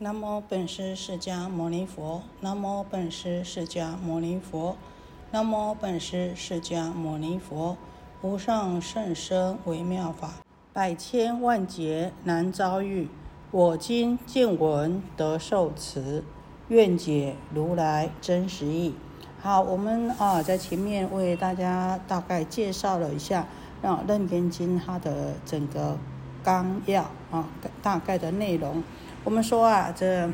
南无本师释迦牟尼佛，南无本师释迦牟尼佛，南无本师释迦牟尼佛。无上甚深微妙法，百千万劫难遭遇。我今见闻得受持，愿解如来真实义。好，我们啊在前面为大家大概介绍了一下《啊楞严经》它的整个纲要啊大概的内容。我们说啊，这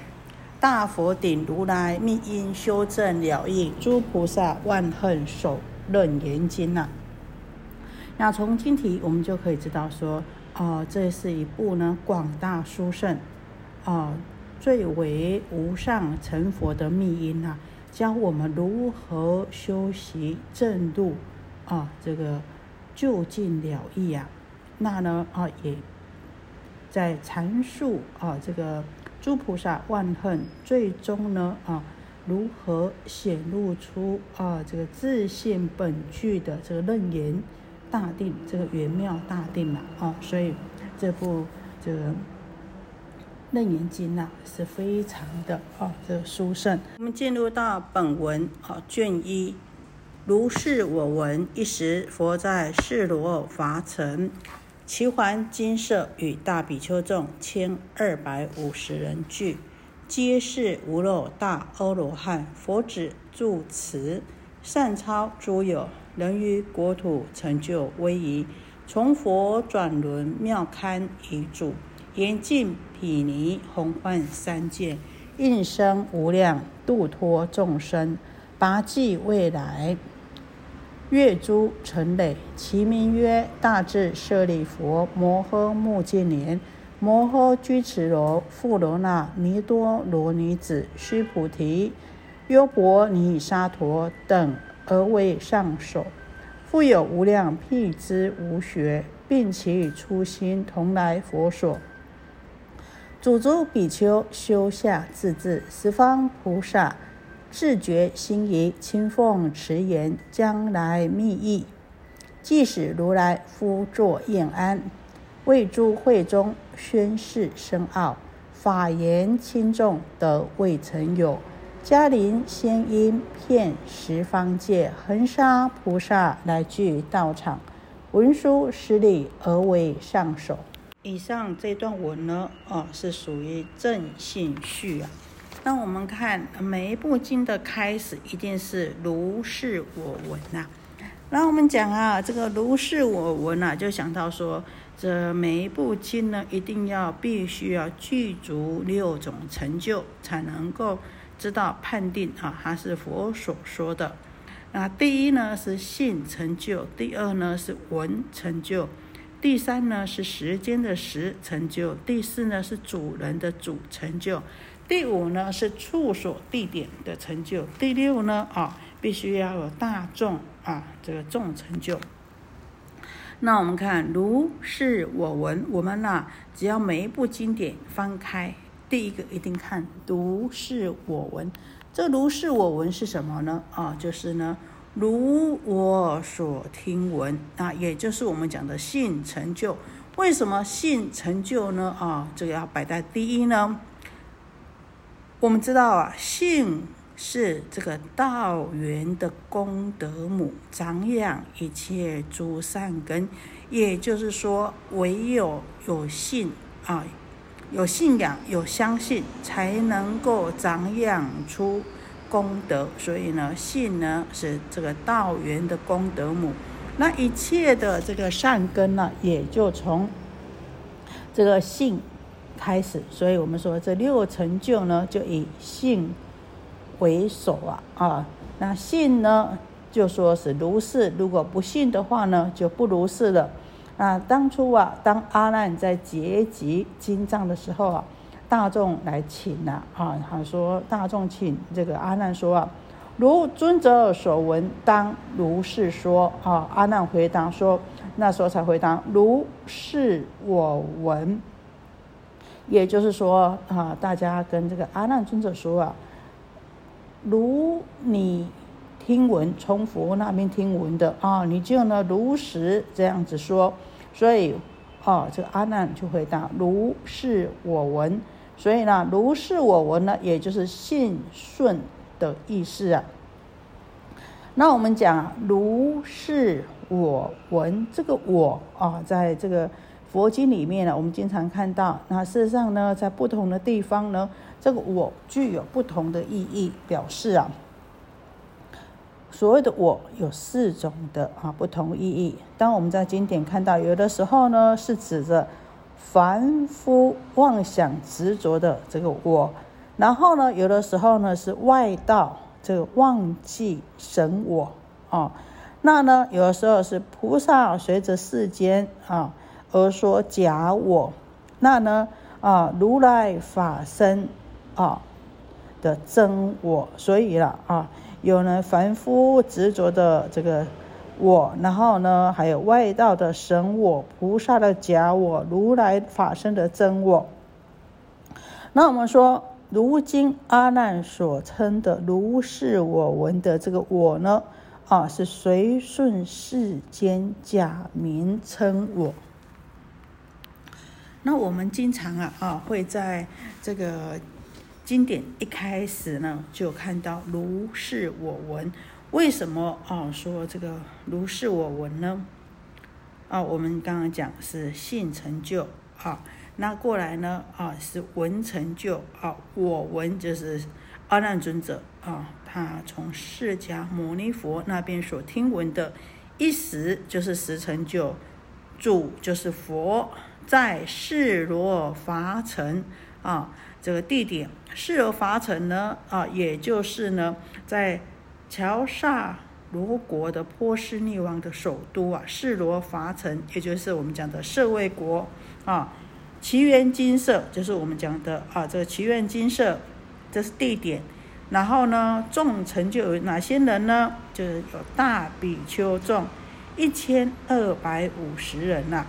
大佛顶如来密因修正了义，诸菩萨万恨守楞严经呐。那从经题我们就可以知道说，哦，这是一部呢广大殊胜，哦，最为无上成佛的密因呐，教我们如何修习正路，啊，这个就近了义啊。那呢，啊也。在阐述啊，这个诸菩萨万恨，最终呢啊，如何显露出啊这个自信本具的这个楞严大定，这个圆妙大定嘛啊，所以这部这个楞严经呐是非常的啊这个殊胜。我们进入到本文啊卷一，如是我闻，一时佛在世罗伐城。齐桓金舍与大比丘众千二百五十人聚，皆是无漏大阿罗汉。佛子住持，善超诸有，能于国土成就威仪。从佛转轮妙堪遗主，严禁毗尼洪幻三界，应生无量度脱众生，拔济未来。月诸成累，其名曰大智舍利佛摩诃目犍连、摩诃居持罗、富罗那、弥多罗尼子、须菩提、优婆尼沙陀等，而为上首。复有无量辟支无学，并其初心同来佛所。主诸比丘修下自治，十方菩萨。自觉心仪，清奉持言，将来密意。即使如来夫作宴安，为诸会中宣示深奥，法言轻重得未曾有。嘉陵仙音遍十方界，恒沙菩萨来聚道场，文殊师利而为上首。以上这段文呢，哦，是属于正信序啊。那我们看每一部经的开始，一定是如是我闻呐。那我们讲啊，这个如是我闻呐，就想到说，这每一部经呢，一定要必须要具足六种成就，才能够知道判定啊，它是佛所说的。那第一呢是性成就，第二呢是闻成就，第三呢是时间的时成就，第四呢是主人的主成就。第五呢是处所地点的成就，第六呢啊必须要有大众啊这个众成就。那我们看如是我闻，我们呢只要每一部经典翻开，第一个一定看如是我闻。这如是我闻是什么呢？啊，就是呢如我所听闻啊，也就是我们讲的性成就。为什么性成就呢？啊，这个要摆在第一呢？我们知道啊，性是这个道源的功德母，长养一切诸善根。也就是说，唯有有信啊，有信仰、有相信，才能够长养出功德。所以呢，信呢是这个道源的功德母。那一切的这个善根呢，也就从这个信。开始，所以我们说这六成就呢，就以信为首啊啊。那信呢，就说是如是；如果不信的话呢，就不如是了。那当初啊，当阿难在结集经藏的时候啊，大众来请呐啊，他说大众请这个阿难说啊，如尊者所闻，当如是说啊。阿难回答说，那时候才回答如是我闻。也就是说啊，大家跟这个阿难尊者说啊，如你听闻从佛那边听闻的啊，你就呢如实这样子说。所以啊，这个阿难就回答：如是我闻。所以呢，如是我闻呢，也就是信顺的意思啊。那我们讲如是我闻，这个我啊，在这个佛经里面呢，我们经常看到。那事实上呢，在不同的地方呢，这个我具有不同的意义表示啊。所谓的我有四种的啊不同意义。当我们在经典看到，有的时候呢是指着凡夫妄想执着的这个我，然后呢有的时候呢是外道。这个忘记神我啊，那呢有的时候是菩萨随着世间啊而说假我，那呢啊如来法身啊的真我，所以了啊有呢凡夫执着的这个我，然后呢还有外道的神我、菩萨的假我、如来法身的真我，那我们说。如今阿难所称的如是我闻的这个我呢，啊，是随顺世间假名称我。那我们经常啊啊会在这个经典一开始呢就看到如是我闻，为什么啊说这个如是我闻呢？啊，我们刚刚讲是性成就啊。那过来呢？啊，是闻成就啊，我闻就是阿难尊者啊，他从释迦牟尼佛那边所听闻的，一时就是十成就，主就是佛在释罗伐城啊，这个地点释罗伐城呢啊，也就是呢在乔萨罗国的波斯匿王的首都啊，释罗伐城，也就是我们讲的舍卫国啊。奇缘金色就是我们讲的啊，这个奇缘金色，这是地点。然后呢，众成就有哪些人呢？就是有大比丘众一千二百五十人呐。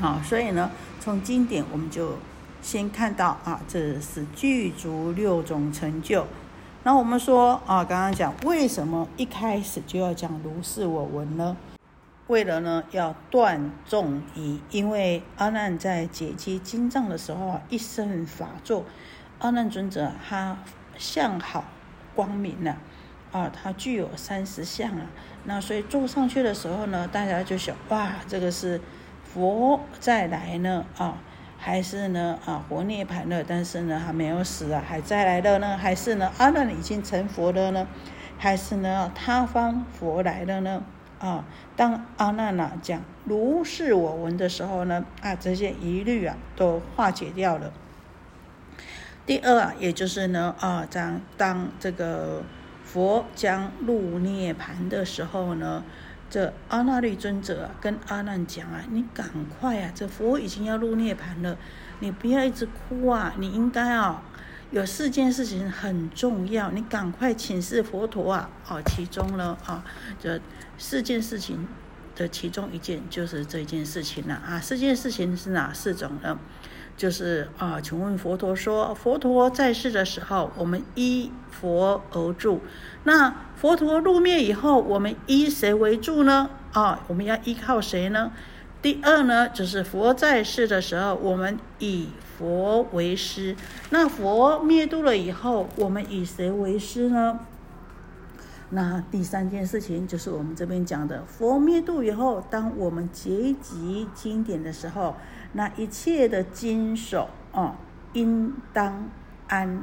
好，所以呢，从经典我们就先看到啊，这是具足六种成就。那我们说啊，刚刚讲为什么一开始就要讲如是我闻呢？为了呢，要断众疑，因为阿难在解析经藏的时候啊，一生法座，阿难尊者他相好光明呐，啊，他具有三十相啊，那所以坐上去的时候呢，大家就想，哇，这个是佛再来呢啊，还是呢啊活涅盘了，但是呢还没有死啊，还再来了呢，还是呢阿难已经成佛了呢，还是呢他方佛来了呢？啊，当阿难呐讲如是我闻的时候呢，啊，这些疑虑啊都化解掉了。第二啊，也就是呢，啊，当当这个佛将入涅盘的时候呢，这阿那律尊者啊跟阿难讲啊，你赶快啊，这佛已经要入涅盘了，你不要一直哭啊，你应该啊。有四件事情很重要，你赶快请示佛陀啊！哦，其中呢啊，这四件事情的其中一件就是这件事情了啊。四件事情是哪四种呢？就是啊，请问佛陀说，佛陀在世的时候，我们依佛而住；那佛陀入灭以后，我们依谁为住呢？啊，我们要依靠谁呢？第二呢，就是佛在世的时候，我们以。佛为师，那佛灭度了以后，我们以谁为师呢？那第三件事情就是我们这边讲的，佛灭度以后，当我们结集经典的时候，那一切的经手啊，应当安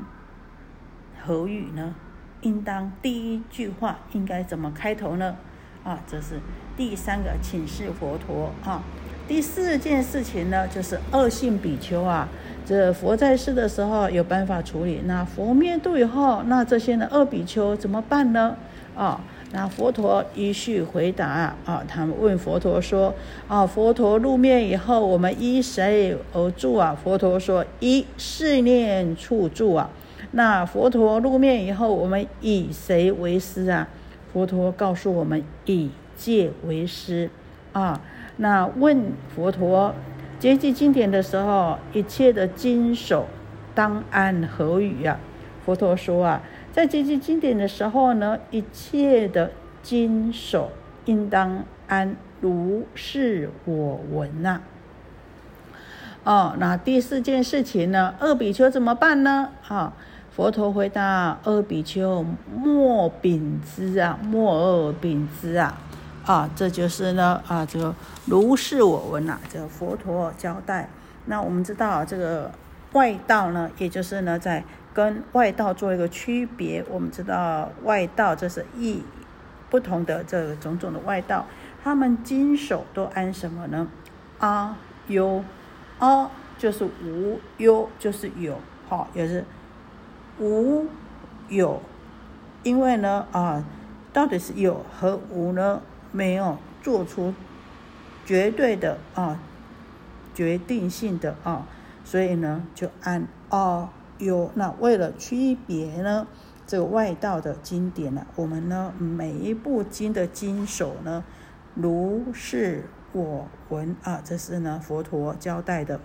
何语呢？应当第一句话应该怎么开头呢？啊，这是第三个请示佛陀啊。第四件事情呢，就是恶性比丘啊。这佛在世的时候有办法处理，那佛灭度以后，那这些呢恶比丘怎么办呢？啊，那佛陀依序回答啊，他们问佛陀说：啊，佛陀入灭以后，我们依谁而住啊？佛陀说：依四念处住啊。那佛陀入灭以后，我们以谁为师啊？佛陀告诉我们以戒为师啊。那问佛陀结集经典的时候，一切的经手当按何语啊？佛陀说啊，在接近经典的时候呢，一切的经手应当安如是我闻呐。哦，那第四件事情呢？二比丘怎么办呢？啊，佛陀回答：二比丘莫秉之啊，莫二秉之啊。啊，这就是呢啊，这个如是我闻呐，这个佛陀交代。那我们知道这个外道呢，也就是呢在跟外道做一个区别。我们知道外道这是一不同的这个种种的外道，他们经手都安什么呢？阿优。啊，就是无忧，就是有，好，也是无有，因为呢，啊，到底是有和无呢，没有做出绝对的啊，决定性的啊，所以呢，就按啊有。那为了区别呢，这个外道的经典呢，我们呢每一部经的经首呢，如是。我闻啊，这是呢佛陀交代的，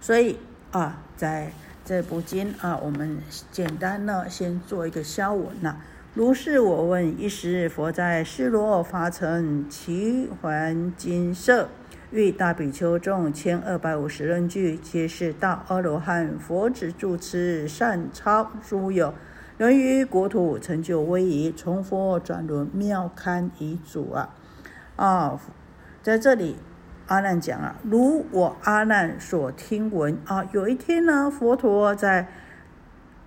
所以啊，在这部经啊，我们简单呢先做一个消文呐。如是我闻，一时佛在示罗发成奇环金色，欲大比丘众千二百五十人俱，皆是大阿罗汉，佛子住持善超诸有，能于国土成就威仪，从佛转轮妙堪遗主啊啊！在这里，阿难讲啊，如我阿难所听闻啊，有一天呢，佛陀在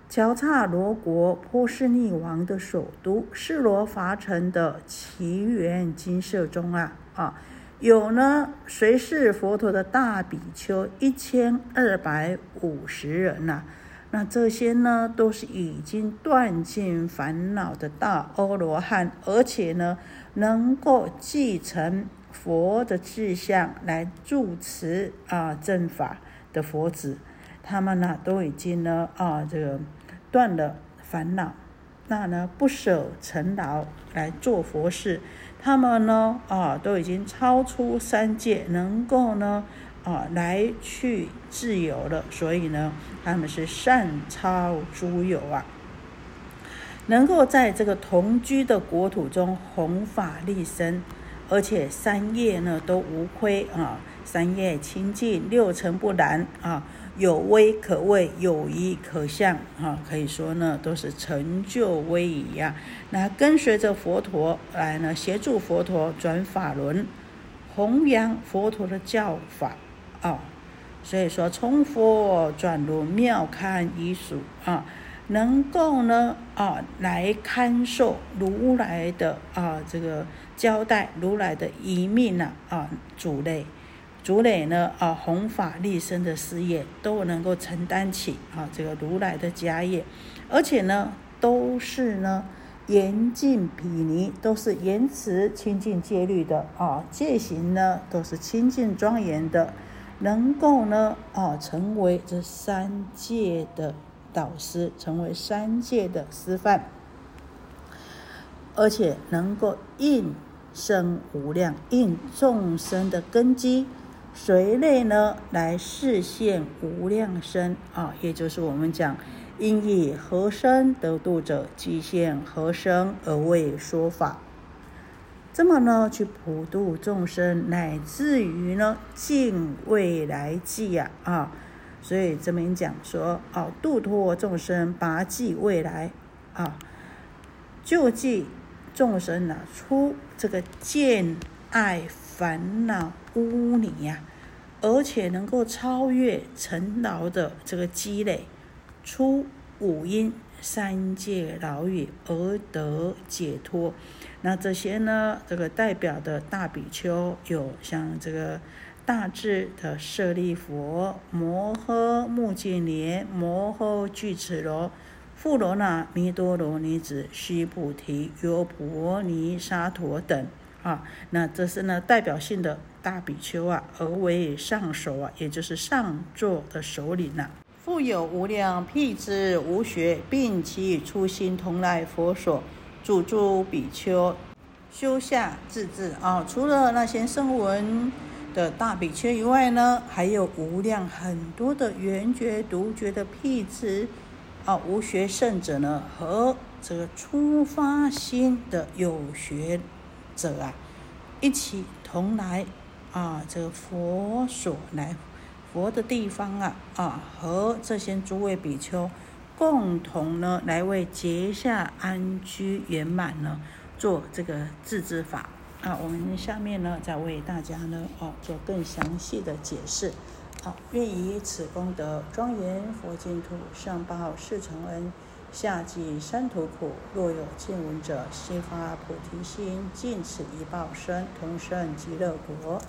乔刹罗国波斯匿王的首都示罗伐城的奇缘金舍中啊啊，有呢随是佛陀的大比丘？一千二百五十人呐，那这些呢都是已经断尽烦恼的大阿罗汉，而且呢能够继承。佛的志向来助持啊正法的佛子，他们呢都已经呢啊这个断了烦恼，那呢不舍尘劳来做佛事，他们呢啊都已经超出三界，能够呢啊来去自由了，所以呢他们是善超诸有啊，能够在这个同居的国土中弘法利身。而且三业呢都无亏啊，三业清净，六尘不染啊，有威可畏，有仪可象啊，可以说呢都是成就威仪呀。那跟随着佛陀来呢，协助佛陀转法轮，弘扬佛陀的教法啊。所以说，从佛转轮妙堪遗属啊，能够呢啊来看受如来的啊这个。交代如来的遗命呢啊，主类，主磊呢啊，弘法立身的事业都能够承担起啊，这个如来的家业，而且呢都是呢严禁毗尼，都是严持清净戒律的啊，戒行呢都是清净庄严的，能够呢啊成为这三界的导师，成为三界的师范，而且能够应。生无量应众生的根基，随类呢来示现无量身啊，也就是我们讲因以何身得度者，即现何身而为说法。这么呢去普度众生，乃至于呢尽未来际呀啊，所以这边讲说啊，度脱众生，拔济未来啊，救济。众生呢，出这个见爱烦恼污泥呀，而且能够超越尘劳的这个积累，出五阴三界牢狱而得解脱。那这些呢，这个代表的大比丘有像这个大智的舍利佛、摩诃目犍连、摩诃俱胝罗。富罗那、弥多罗尼子、须菩提、优婆尼沙陀等啊，那这是呢代表性的大比丘啊，而为上首啊，也就是上座的首领呐。复有无量辟支无学，并其初心同来佛所，主诸比丘修下自治啊。除了那些声闻的大比丘以外呢，还有无量很多的圆觉独觉的辟支。啊，无学圣者呢，和这个初发心的有学者啊，一起同来啊，这个佛所来佛的地方啊啊，和这些诸位比丘共同呢，来为结下安居圆满呢，做这个自知法啊。我们下面呢，再为大家呢，哦，做更详细的解释。好，愿以此功德，庄严佛净土，上报四重恩，夏季三途苦。若有见闻者，悉发菩提心，尽此一报身，同生极乐国。